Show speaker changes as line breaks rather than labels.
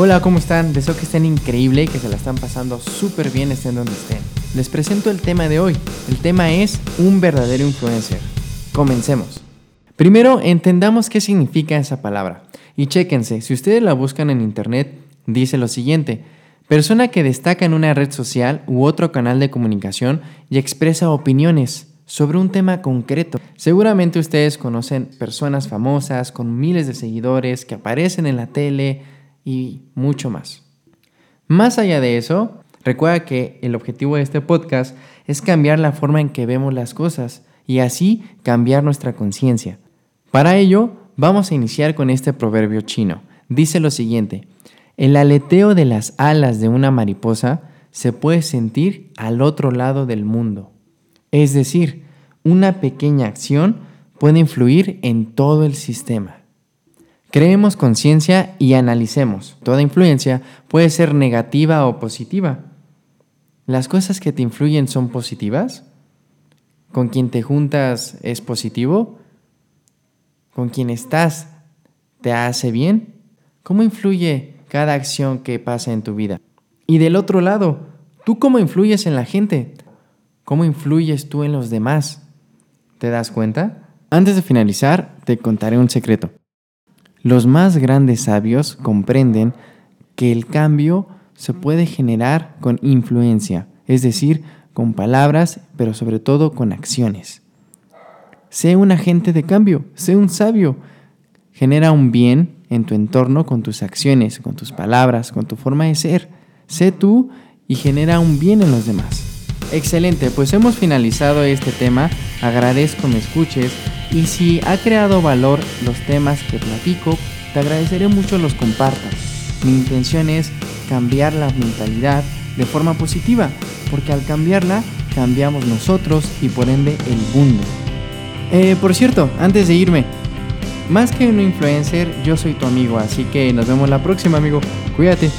Hola, ¿cómo están? Deseo que estén increíble y que se la están pasando súper bien estén donde estén. Les presento el tema de hoy. El tema es un verdadero influencer. Comencemos. Primero, entendamos qué significa esa palabra. Y chéquense, si ustedes la buscan en internet, dice lo siguiente. Persona que destaca en una red social u otro canal de comunicación y expresa opiniones sobre un tema concreto. Seguramente ustedes conocen personas famosas con miles de seguidores que aparecen en la tele y mucho más. Más allá de eso, recuerda que el objetivo de este podcast es cambiar la forma en que vemos las cosas y así cambiar nuestra conciencia. Para ello, vamos a iniciar con este proverbio chino. Dice lo siguiente, el aleteo de las alas de una mariposa se puede sentir al otro lado del mundo. Es decir, una pequeña acción puede influir en todo el sistema. Creemos conciencia y analicemos. Toda influencia puede ser negativa o positiva. ¿Las cosas que te influyen son positivas? ¿Con quien te juntas es positivo? ¿Con quien estás te hace bien? ¿Cómo influye cada acción que pasa en tu vida? Y del otro lado, ¿tú cómo influyes en la gente? ¿Cómo influyes tú en los demás? ¿Te das cuenta? Antes de finalizar, te contaré un secreto. Los más grandes sabios comprenden que el cambio se puede generar con influencia, es decir, con palabras, pero sobre todo con acciones. Sé un agente de cambio, sé un sabio. Genera un bien en tu entorno con tus acciones, con tus palabras, con tu forma de ser. Sé tú y genera un bien en los demás. Excelente, pues hemos finalizado este tema. Agradezco me escuches y si ha creado valor los temas que platico, te agradeceré mucho los compartas. Mi intención es cambiar la mentalidad de forma positiva, porque al cambiarla cambiamos nosotros y por ende el mundo. Eh, por cierto, antes de irme, más que un influencer, yo soy tu amigo, así que nos vemos la próxima, amigo. Cuídate.